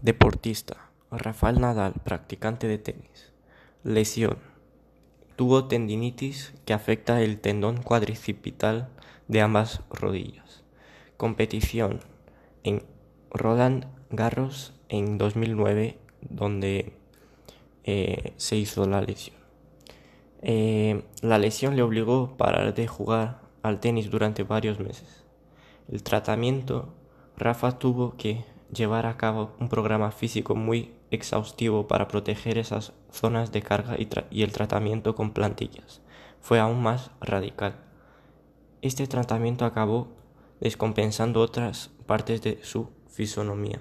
Deportista: Rafael Nadal, practicante de tenis. Lesión: Tuvo tendinitis que afecta el tendón cuadricipital de ambas rodillas. Competición: En Roland Garros en 2009, donde eh, se hizo la lesión. Eh, la lesión le obligó a parar de jugar al tenis durante varios meses. El tratamiento: Rafa tuvo que llevar a cabo un programa físico muy exhaustivo para proteger esas zonas de carga y, el tratamiento con plantillas fue aún más radical. Este tratamiento acabó descompensando otras partes de su fisonomía.